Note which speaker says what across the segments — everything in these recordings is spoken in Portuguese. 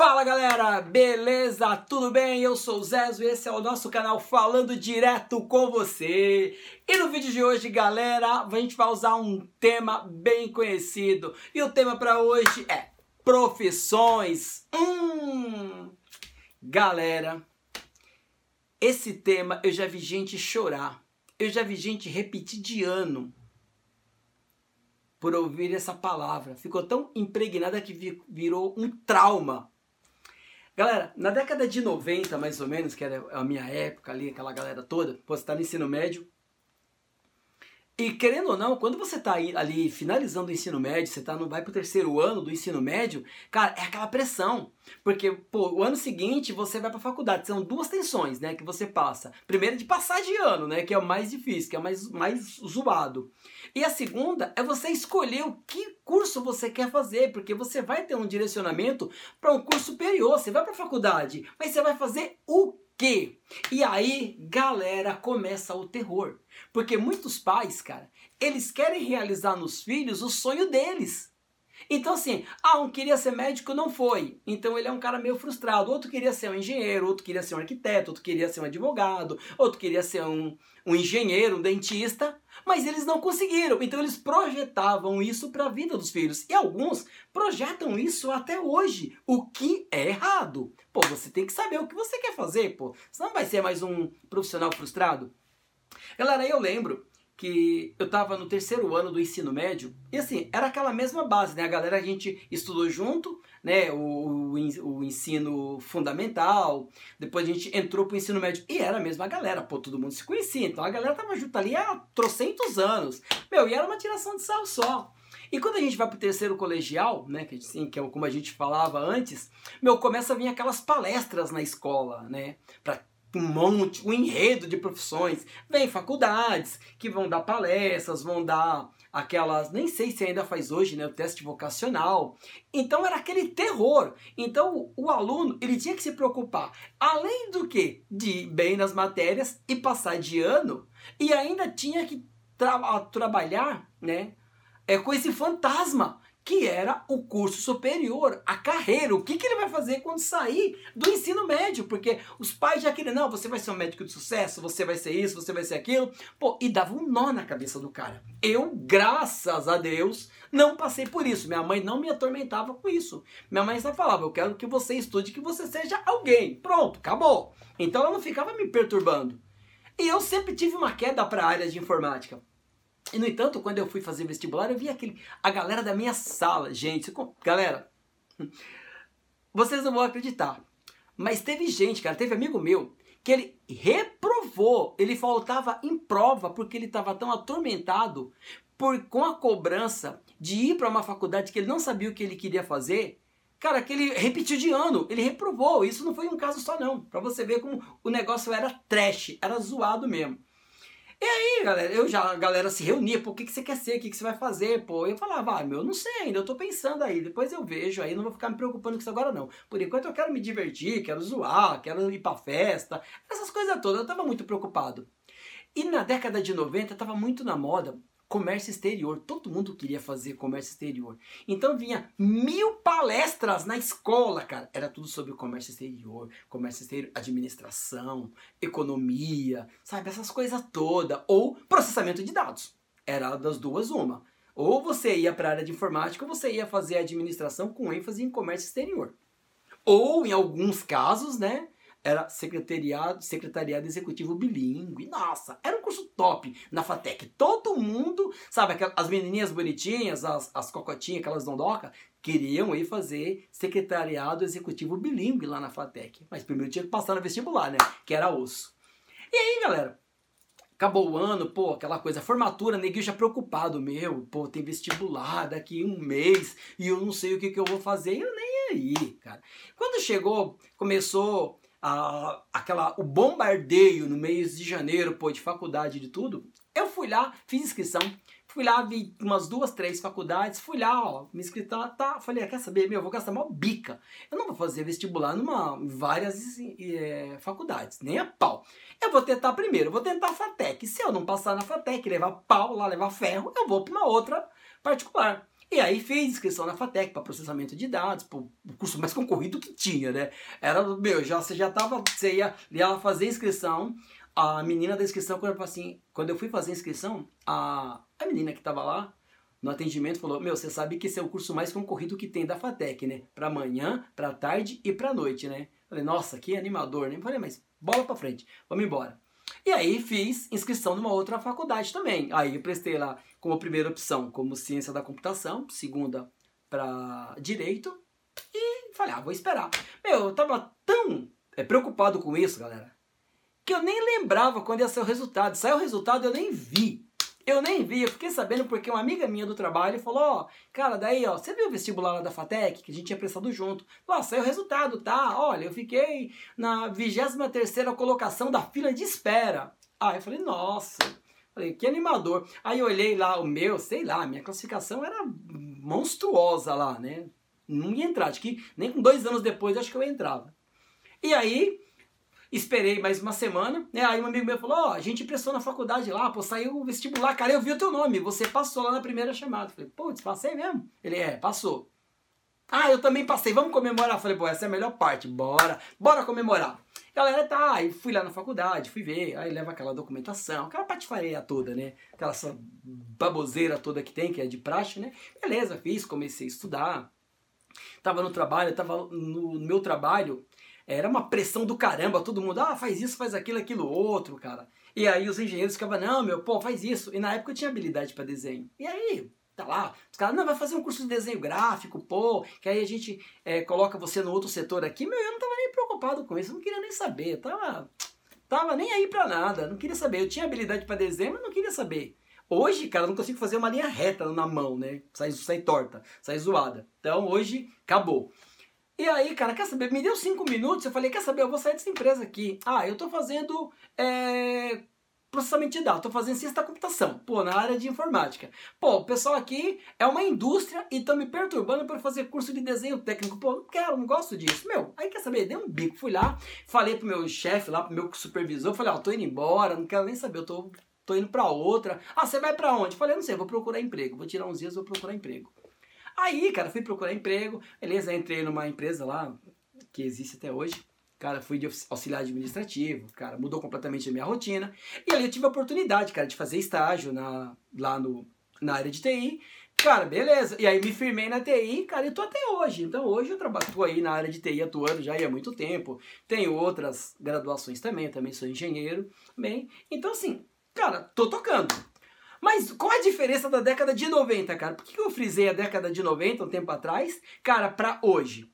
Speaker 1: Fala galera, beleza? Tudo bem? Eu sou o Zezo e esse é o nosso canal Falando Direto com você. E no vídeo de hoje, galera, a gente vai usar um tema bem conhecido. E o tema para hoje é profissões. Hum! Galera, esse tema eu já vi gente chorar. Eu já vi gente repetir de ano por ouvir essa palavra. Ficou tão impregnada que virou um trauma. Galera, na década de 90, mais ou menos, que era a minha época ali, aquela galera toda, pô, você tá no ensino médio, e querendo ou não, quando você está ali finalizando o ensino médio, você tá no, vai pro terceiro ano do ensino médio, cara, é aquela pressão. Porque, pô, o ano seguinte você vai pra faculdade. São duas tensões, né, que você passa. Primeira de passar de ano, né, que é o mais difícil, que é o mais, mais zoado. E a segunda é você escolher o que curso você quer fazer, porque você vai ter um direcionamento para um curso superior. Você vai pra faculdade, mas você vai fazer o quê? E aí, galera, começa o terror. Porque muitos pais, cara, eles querem realizar nos filhos o sonho deles. Então, assim, ah, um queria ser médico, não foi. Então ele é um cara meio frustrado. Outro queria ser um engenheiro, outro queria ser um arquiteto, outro queria ser um advogado, outro queria ser um, um engenheiro, um dentista. Mas eles não conseguiram. Então eles projetavam isso para a vida dos filhos. E alguns projetam isso até hoje, o que é errado. Pô, você tem que saber o que você quer fazer, pô. Senão vai ser mais um profissional frustrado. Galera, eu lembro que eu estava no terceiro ano do ensino médio e assim, era aquela mesma base, né? A galera a gente estudou junto, né? O, o, ensino fundamental, depois a gente entrou pro ensino médio e era a mesma galera, pô, todo mundo se conhecia, então a galera tava junto ali há trocentos anos, meu, e era uma tiração de sal só. E quando a gente vai pro terceiro colegial, né, que, assim, que é como a gente falava antes, meu, começa a vir aquelas palestras na escola, né, um monte, um enredo de profissões. Vem faculdades que vão dar palestras, vão dar aquelas, nem sei se ainda faz hoje, né, o teste vocacional. Então era aquele terror. Então o, aluno, ele tinha que se preocupar, além do que de ir bem nas matérias e passar de ano, e ainda tinha que tra trabalhar, né, é com esse fantasma que era o curso superior, a carreira. O que, que ele vai fazer quando sair do ensino médio? Porque os pais já queriam, não, você vai ser um médico de sucesso, você vai ser isso, você vai ser aquilo. Pô, e dava um nó na cabeça do cara. Eu, graças a Deus, não passei por isso. Minha mãe não me atormentava com isso. Minha mãe só falava, eu quero que você estude, que você seja alguém. Pronto, acabou. Então ela não ficava me perturbando. E eu sempre tive uma queda para a área de informática. E no entanto, quando eu fui fazer vestibular, eu vi aquele, a galera da minha sala, gente, galera, vocês não vão acreditar, mas teve gente, cara, teve amigo meu que ele reprovou, ele faltava em prova porque ele estava tão atormentado por com a cobrança de ir para uma faculdade que ele não sabia o que ele queria fazer. Cara, que ele repetiu de ano, ele reprovou. Isso não foi um caso só não, para você ver como o negócio era trash, era zoado mesmo. E aí, galera, eu já, a galera se reunia, pô, o que, que você quer ser, o que, que você vai fazer, pô. Eu falava, ah, meu, não sei ainda, eu tô pensando aí, depois eu vejo aí, não vou ficar me preocupando com isso agora não. Por enquanto eu quero me divertir, quero zoar, quero ir pra festa, essas coisas todas, eu tava muito preocupado. E na década de 90 tava muito na moda comércio exterior. Todo mundo queria fazer comércio exterior. Então vinha mil palestras na escola, cara. Era tudo sobre comércio exterior, comércio exterior, administração, economia, sabe? Essas coisas todas. Ou processamento de dados. Era das duas uma. Ou você ia para a área de informática ou você ia fazer administração com ênfase em comércio exterior. Ou, em alguns casos, né, era secretariado, secretariado executivo bilíngue. Nossa, era um curso top na FATEC. Todo mundo, sabe, as menininhas bonitinhas, as, as cocotinhas, aquelas dondoca, queriam ir fazer secretariado executivo bilíngue lá na FATEC. Mas primeiro tinha que passar no vestibular, né? Que era osso. E aí, galera, acabou o ano, pô, aquela coisa, formatura, neguinho já preocupado, meu, pô, tem vestibular daqui um mês e eu não sei o que, que eu vou fazer, eu nem aí, cara. Quando chegou, começou a, aquela, o bombardeio no mês de janeiro, pô, de faculdade de tudo, eu fui lá, fiz inscrição, fui lá, vi umas duas, três faculdades, fui lá, ó, me inscrevi, tá, tá, falei, ah, quer saber, meu, eu vou gastar uma bica, eu não vou fazer vestibular numa, várias é, faculdades, nem a pau. Eu vou tentar primeiro, eu vou tentar a FATEC, se eu não passar na FATEC, levar pau lá, levar ferro, eu vou para uma outra particular. E aí fiz inscrição na FATEC para processamento de dados, o curso mais concorrido que tinha, né? Era, meu, já, você já tava, você ia, ia fazer inscrição, a menina da inscrição, quando eu, assim, quando eu fui fazer inscrição, a, a menina que tava lá, no atendimento falou: Meu, você sabe que esse é o curso mais concorrido que tem da FATEC, né? Para manhã, para tarde e para noite, né? Falei: Nossa, que animador, né? Falei: Mas bola para frente, vamos embora. E aí fiz inscrição numa outra faculdade também. Aí eu prestei lá como primeira opção como ciência da computação, segunda para direito e falei: Ah, vou esperar. Meu, eu tava tão é, preocupado com isso, galera, que eu nem lembrava quando ia ser o resultado. Saiu o resultado, eu nem vi. Eu nem vi, eu fiquei sabendo porque uma amiga minha do trabalho falou, ó, cara, daí, ó, você viu o vestibular lá da FATEC, que a gente tinha prestado junto? Ó, saiu o resultado, tá? Olha, eu fiquei na 23 terceira colocação da fila de espera. Ah, eu falei, nossa, falei, que animador. Aí eu olhei lá o meu, sei lá, minha classificação era monstruosa lá, né? Não ia entrar, acho que nem com dois anos depois acho que eu entrava. E aí, Esperei mais uma semana, né? Aí um amigo meu falou: Ó, oh, a gente prestou na faculdade lá, pô, saiu o vestibular, cara, eu vi o teu nome, você passou lá na primeira chamada. Falei, putz, passei mesmo? Ele é, passou. Ah, eu também passei, vamos comemorar. Falei, pô, essa é a melhor parte, bora, bora comemorar. Galera, tá, aí fui lá na faculdade, fui ver, aí leva aquela documentação, aquela patifaria toda, né? Aquela baboseira toda que tem, que é de praxe, né? Beleza, fiz, comecei a estudar. Tava no trabalho, tava no meu trabalho, era uma pressão do caramba, todo mundo, ah, faz isso, faz aquilo, aquilo outro, cara. E aí os engenheiros ficavam, não, meu, pô, faz isso. E na época eu tinha habilidade para desenho. E aí, tá lá, os caras, não, vai fazer um curso de desenho gráfico, pô, que aí a gente é, coloca você no outro setor aqui. Meu, eu não tava nem preocupado com isso, não queria nem saber, tava, tava nem aí pra nada, não queria saber. Eu tinha habilidade para desenho, mas não queria saber. Hoje, cara, eu não consigo fazer uma linha reta na mão, né? Sai, sai torta, sai zoada. Então hoje, acabou. E aí, cara, quer saber? Me deu cinco minutos, eu falei, quer saber? Eu vou sair dessa empresa aqui. Ah, eu tô fazendo é, processamento de dados, tô fazendo ciência da computação, pô, na área de informática. Pô, o pessoal aqui é uma indústria e estão me perturbando para fazer curso de desenho técnico. Pô, não quero, não gosto disso. Meu, aí quer saber? Dei um bico, fui lá, falei pro meu chefe lá, pro meu supervisor, falei, ó, oh, tô indo embora, não quero nem saber, eu tô, tô indo pra outra. Ah, você vai para onde? Falei, não sei, vou procurar emprego, vou tirar uns dias, vou procurar emprego. Aí, cara, fui procurar emprego, beleza, entrei numa empresa lá, que existe até hoje. Cara, fui de auxiliar administrativo, cara, mudou completamente a minha rotina. E ali eu tive a oportunidade, cara, de fazer estágio na, lá no, na área de TI. Cara, beleza. E aí me firmei na TI, cara, e tô até hoje. Então hoje eu trabalho, tô aí na área de TI atuando já há muito tempo. Tenho outras graduações também, também sou engenheiro, bem. Então assim, cara, tô tocando. Mas qual a diferença da década de 90, cara? Por que eu frisei a década de 90 um tempo atrás, cara, pra hoje?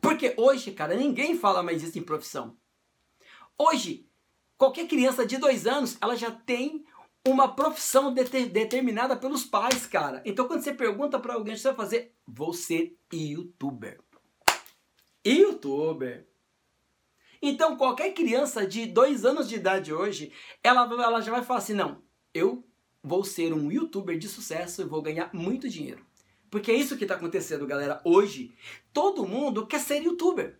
Speaker 1: Porque hoje, cara, ninguém fala mais isso em profissão. Hoje, qualquer criança de dois anos, ela já tem uma profissão determinada pelos pais, cara. Então, quando você pergunta para alguém, você vai fazer, vou ser youtuber. Youtuber. Então, qualquer criança de dois anos de idade hoje, ela, ela já vai falar assim, não, eu vou ser um youtuber de sucesso e vou ganhar muito dinheiro. Porque é isso que está acontecendo, galera. Hoje, todo mundo quer ser youtuber.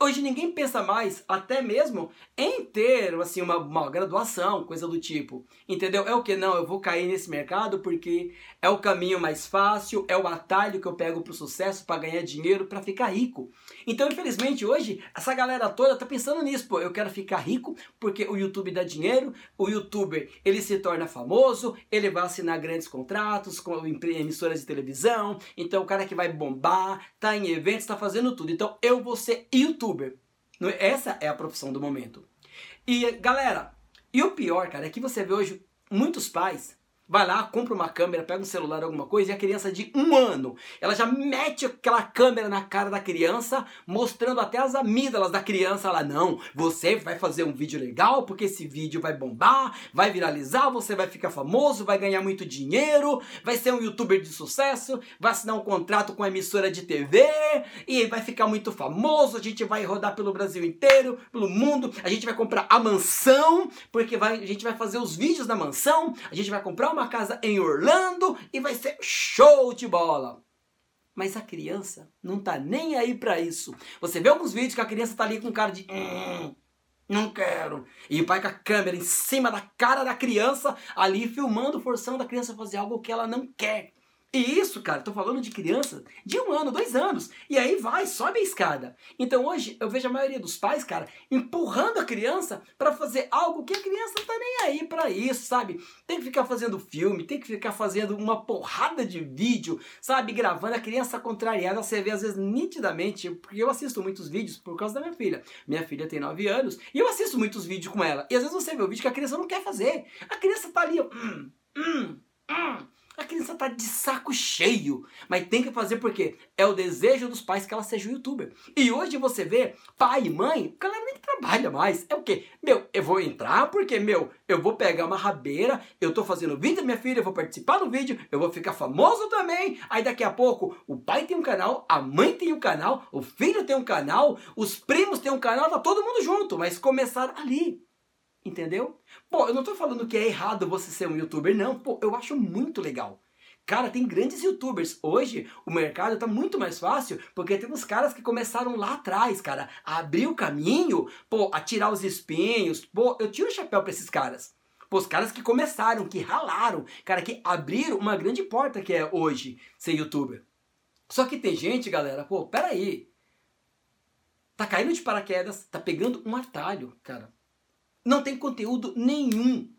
Speaker 1: Hoje ninguém pensa mais, até mesmo, em ter assim, uma, uma graduação, coisa do tipo. Entendeu? É o que? Não, eu vou cair nesse mercado porque é o caminho mais fácil, é o atalho que eu pego pro sucesso para ganhar dinheiro, para ficar rico. Então, infelizmente, hoje, essa galera toda tá pensando nisso, pô, eu quero ficar rico porque o YouTube dá dinheiro, o youtuber, ele se torna famoso, ele vai assinar grandes contratos com emissoras de televisão, então o cara que vai bombar, tá em eventos, tá fazendo tudo. Então, eu vou ser youtuber youtuber. Essa é a profissão do momento. E galera, e o pior, cara, é que você vê hoje muitos pais vai lá, compra uma câmera, pega um celular, alguma coisa, e a criança de um ano, ela já mete aquela câmera na cara da criança, mostrando até as amígdalas da criança lá, não, você vai fazer um vídeo legal, porque esse vídeo vai bombar, vai viralizar, você vai ficar famoso, vai ganhar muito dinheiro, vai ser um youtuber de sucesso, vai assinar um contrato com a emissora de TV, e vai ficar muito famoso, a gente vai rodar pelo Brasil inteiro, pelo mundo, a gente vai comprar a mansão, porque vai, a gente vai fazer os vídeos da mansão, a gente vai comprar uma uma casa em Orlando e vai ser show de bola. Mas a criança não tá nem aí para isso. Você vê alguns vídeos que a criança tá ali com cara de hum, não quero. E o pai com a câmera em cima da cara da criança, ali filmando, forçando a criança a fazer algo que ela não quer. E isso, cara, tô falando de crianças de um ano, dois anos. E aí vai, sobe a escada. Então hoje eu vejo a maioria dos pais, cara, empurrando a criança para fazer algo que a criança não tá nem aí para isso, sabe? Tem que ficar fazendo filme, tem que ficar fazendo uma porrada de vídeo, sabe? Gravando a criança contrariada, você vê às vezes nitidamente, porque eu assisto muitos vídeos por causa da minha filha. Minha filha tem 9 anos e eu assisto muitos vídeos com ela. E às vezes você vê o vídeo que a criança não quer fazer. A criança tá ali, ó, hum, hum, hum. A criança tá de saco cheio, mas tem que fazer porque é o desejo dos pais que ela seja um youtuber. E hoje você vê pai e mãe, a galera nem trabalha mais. É o quê? Meu, eu vou entrar porque, meu, eu vou pegar uma rabeira, eu tô fazendo vídeo da minha filha, eu vou participar do vídeo, eu vou ficar famoso também. Aí daqui a pouco o pai tem um canal, a mãe tem um canal, o filho tem um canal, os primos têm um canal, tá todo mundo junto, mas começar ali. Entendeu? Pô, eu não tô falando que é errado você ser um youtuber, não. Pô, eu acho muito legal. Cara, tem grandes youtubers. Hoje o mercado tá muito mais fácil porque tem uns caras que começaram lá atrás, cara, a abrir o caminho, pô, a tirar os espinhos. Pô, eu tiro o chapéu pra esses caras. Pô, os caras que começaram, que ralaram, cara, que abriram uma grande porta que é hoje ser youtuber. Só que tem gente, galera, pô, peraí. Tá caindo de paraquedas, tá pegando um atalho, cara. Não tem conteúdo nenhum.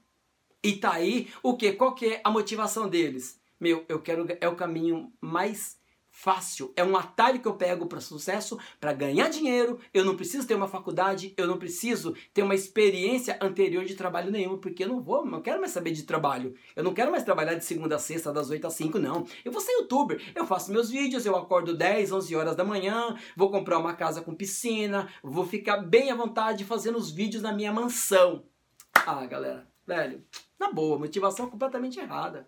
Speaker 1: E tá aí o que? Qual que é a motivação deles? Meu, eu quero é o caminho mais fácil, é um atalho que eu pego para sucesso, para ganhar dinheiro. Eu não preciso ter uma faculdade, eu não preciso ter uma experiência anterior de trabalho nenhum, porque eu não vou, não quero mais saber de trabalho. Eu não quero mais trabalhar de segunda a sexta, das 8 às 5, não. Eu vou ser youtuber, eu faço meus vídeos, eu acordo 10, 11 horas da manhã, vou comprar uma casa com piscina, vou ficar bem à vontade fazendo os vídeos na minha mansão. Ah, galera, velho, na boa, motivação completamente errada.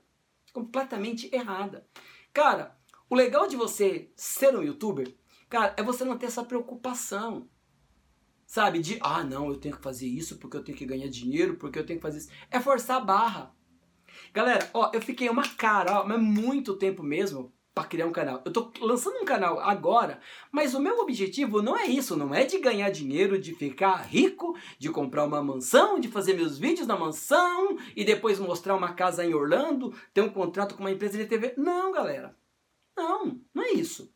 Speaker 1: Completamente errada. Cara, o legal de você ser um youtuber, cara, é você não ter essa preocupação. Sabe? De, ah, não, eu tenho que fazer isso porque eu tenho que ganhar dinheiro, porque eu tenho que fazer isso. É forçar a barra. Galera, ó, eu fiquei uma cara, ó, mas muito tempo mesmo para criar um canal. Eu tô lançando um canal agora, mas o meu objetivo não é isso, não é de ganhar dinheiro, de ficar rico, de comprar uma mansão, de fazer meus vídeos na mansão e depois mostrar uma casa em Orlando, ter um contrato com uma empresa de TV. Não, galera. Não, não é isso.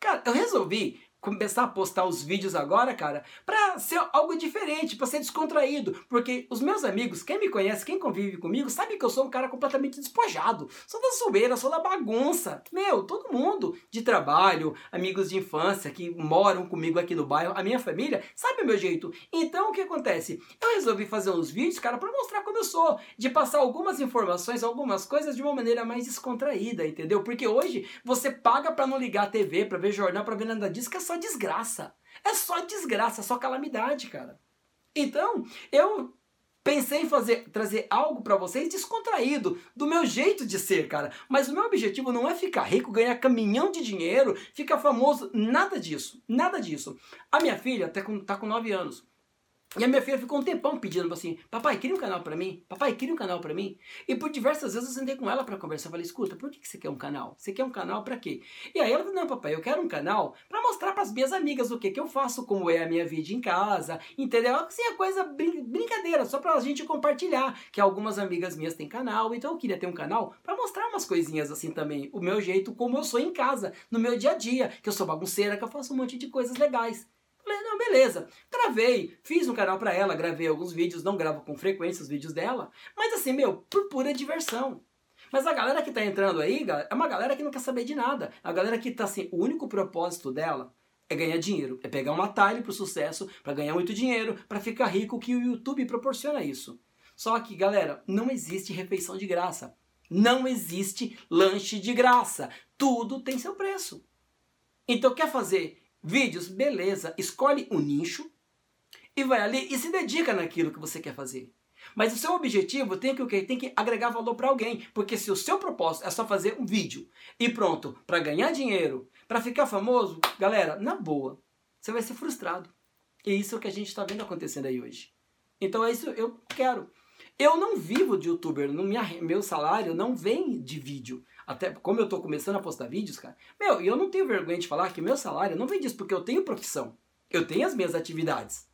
Speaker 1: Cara, eu resolvi começar a postar os vídeos agora, cara, pra ser algo diferente, pra ser descontraído. Porque os meus amigos, quem me conhece, quem convive comigo, sabe que eu sou um cara completamente despojado. Sou da zoeira, sou da bagunça. Meu, todo mundo de trabalho, amigos de infância que moram comigo aqui no bairro, a minha família, sabe o meu jeito. Então o que acontece? Eu resolvi fazer uns vídeos, cara, pra mostrar como eu sou. De passar algumas informações, algumas coisas de uma maneira mais descontraída, entendeu? Porque hoje você paga pra não ligar a TV, pra ver jornal, pra ver nada disso, que é só desgraça. É só desgraça, é só calamidade, cara. Então, eu pensei em fazer trazer algo para vocês descontraído, do meu jeito de ser, cara. Mas o meu objetivo não é ficar rico, ganhar caminhão de dinheiro, ficar famoso, nada disso, nada disso. A minha filha até tá com 9 anos. E a minha filha ficou um tempão pedindo assim: Papai, cria um canal para mim. Papai, cria um canal para mim. E por diversas vezes eu sentei com ela para conversar. Falei: Escuta, por que você quer um canal? Você quer um canal para quê? E aí ela falou: Não, papai, eu quero um canal para mostrar para as minhas amigas o que, que eu faço, como é a minha vida em casa. Entendeu? Assim, a coisa brin brincadeira, só para a gente compartilhar. Que algumas amigas minhas têm canal. Então eu queria ter um canal para mostrar umas coisinhas assim também. O meu jeito, como eu sou em casa, no meu dia a dia. Que eu sou bagunceira, que eu faço um monte de coisas legais. Falei, não, beleza. Gravei, fiz um canal para ela, gravei alguns vídeos, não gravo com frequência os vídeos dela, mas assim, meu, por pura diversão. Mas a galera que tá entrando aí, é uma galera que não quer saber de nada. A galera que tá assim, o único propósito dela é ganhar dinheiro, é pegar um atalho pro sucesso, para ganhar muito dinheiro, para ficar rico, que o YouTube proporciona isso. Só que, galera, não existe refeição de graça. Não existe lanche de graça. Tudo tem seu preço. Então, quer fazer vídeos, beleza, escolhe um nicho e vai ali e se dedica naquilo que você quer fazer. Mas o seu objetivo tem que o quê? Tem que agregar valor para alguém, porque se o seu propósito é só fazer um vídeo e pronto, para ganhar dinheiro, para ficar famoso, galera, na boa, você vai ser frustrado. E isso é o que a gente está vendo acontecendo aí hoje. Então é isso eu quero. Eu não vivo de youtuber, no minha, meu salário não vem de vídeo. Até como eu tô começando a postar vídeos, cara. Meu, eu não tenho vergonha de falar que meu salário não vem disso, porque eu tenho profissão. Eu tenho as minhas atividades.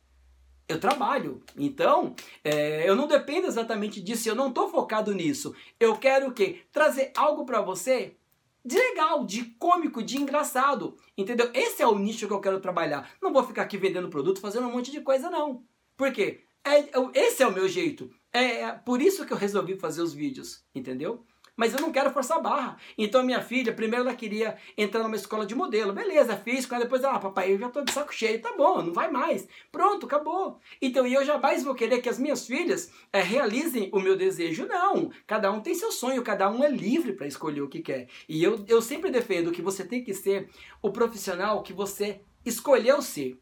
Speaker 1: Eu trabalho. Então, é, eu não dependo exatamente disso, eu não tô focado nisso. Eu quero o quê? Trazer algo para você de legal, de cômico, de engraçado. Entendeu? Esse é o nicho que eu quero trabalhar. Não vou ficar aqui vendendo produto, fazendo um monte de coisa, não. Por quê? É, esse é o meu jeito. É por isso que eu resolvi fazer os vídeos, entendeu? Mas eu não quero forçar a barra. Então minha filha, primeiro ela queria entrar numa escola de modelo. Beleza, fiz. Depois, ah, papai, eu já tô de saco cheio. Tá bom, não vai mais. Pronto, acabou. Então, eu jamais vou querer que as minhas filhas é, realizem o meu desejo. Não. Cada um tem seu sonho, cada um é livre para escolher o que quer. E eu, eu sempre defendo que você tem que ser o profissional que você escolheu ser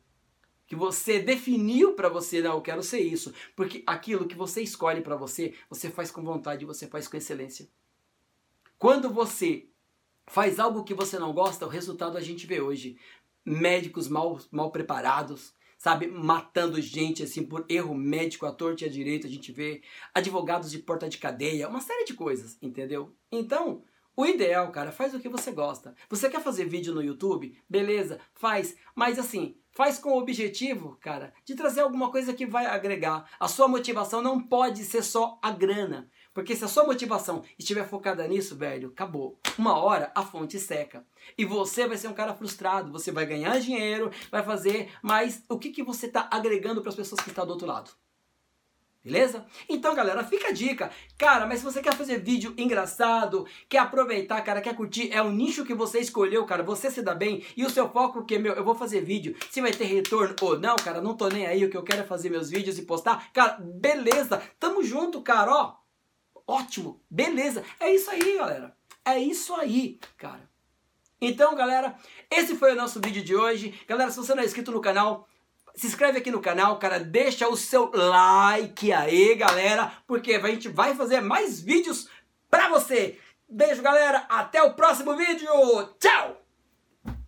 Speaker 1: que você definiu para você, não, eu quero ser isso, porque aquilo que você escolhe para você, você faz com vontade, você faz com excelência. Quando você faz algo que você não gosta, o resultado a gente vê hoje. Médicos mal, mal preparados, sabe, matando gente assim por erro médico à torta e à direita, a gente vê advogados de porta de cadeia, uma série de coisas, entendeu? Então, o ideal, cara, faz o que você gosta. Você quer fazer vídeo no YouTube? Beleza, faz, mas assim, faz com o objetivo, cara, de trazer alguma coisa que vai agregar. A sua motivação não pode ser só a grana. Porque se a sua motivação estiver focada nisso, velho, acabou. Uma hora a fonte seca. E você vai ser um cara frustrado. Você vai ganhar dinheiro, vai fazer, mas o que, que você está agregando para as pessoas que estão do outro lado? Beleza? Então, galera, fica a dica. Cara, mas se você quer fazer vídeo engraçado, quer aproveitar, cara, quer curtir, é o nicho que você escolheu, cara, você se dá bem e o seu foco que meu, eu vou fazer vídeo, se vai ter retorno ou não, cara, não tô nem aí, o que eu quero é fazer meus vídeos e postar. Cara, beleza. Tamo junto, cara, ó. Ótimo, beleza. É isso aí, galera. É isso aí, cara. Então, galera, esse foi o nosso vídeo de hoje. Galera, se você não é inscrito no canal, se inscreve aqui no canal, cara, deixa o seu like aí, galera, porque a gente vai fazer mais vídeos pra você. Beijo, galera, até o próximo vídeo. Tchau!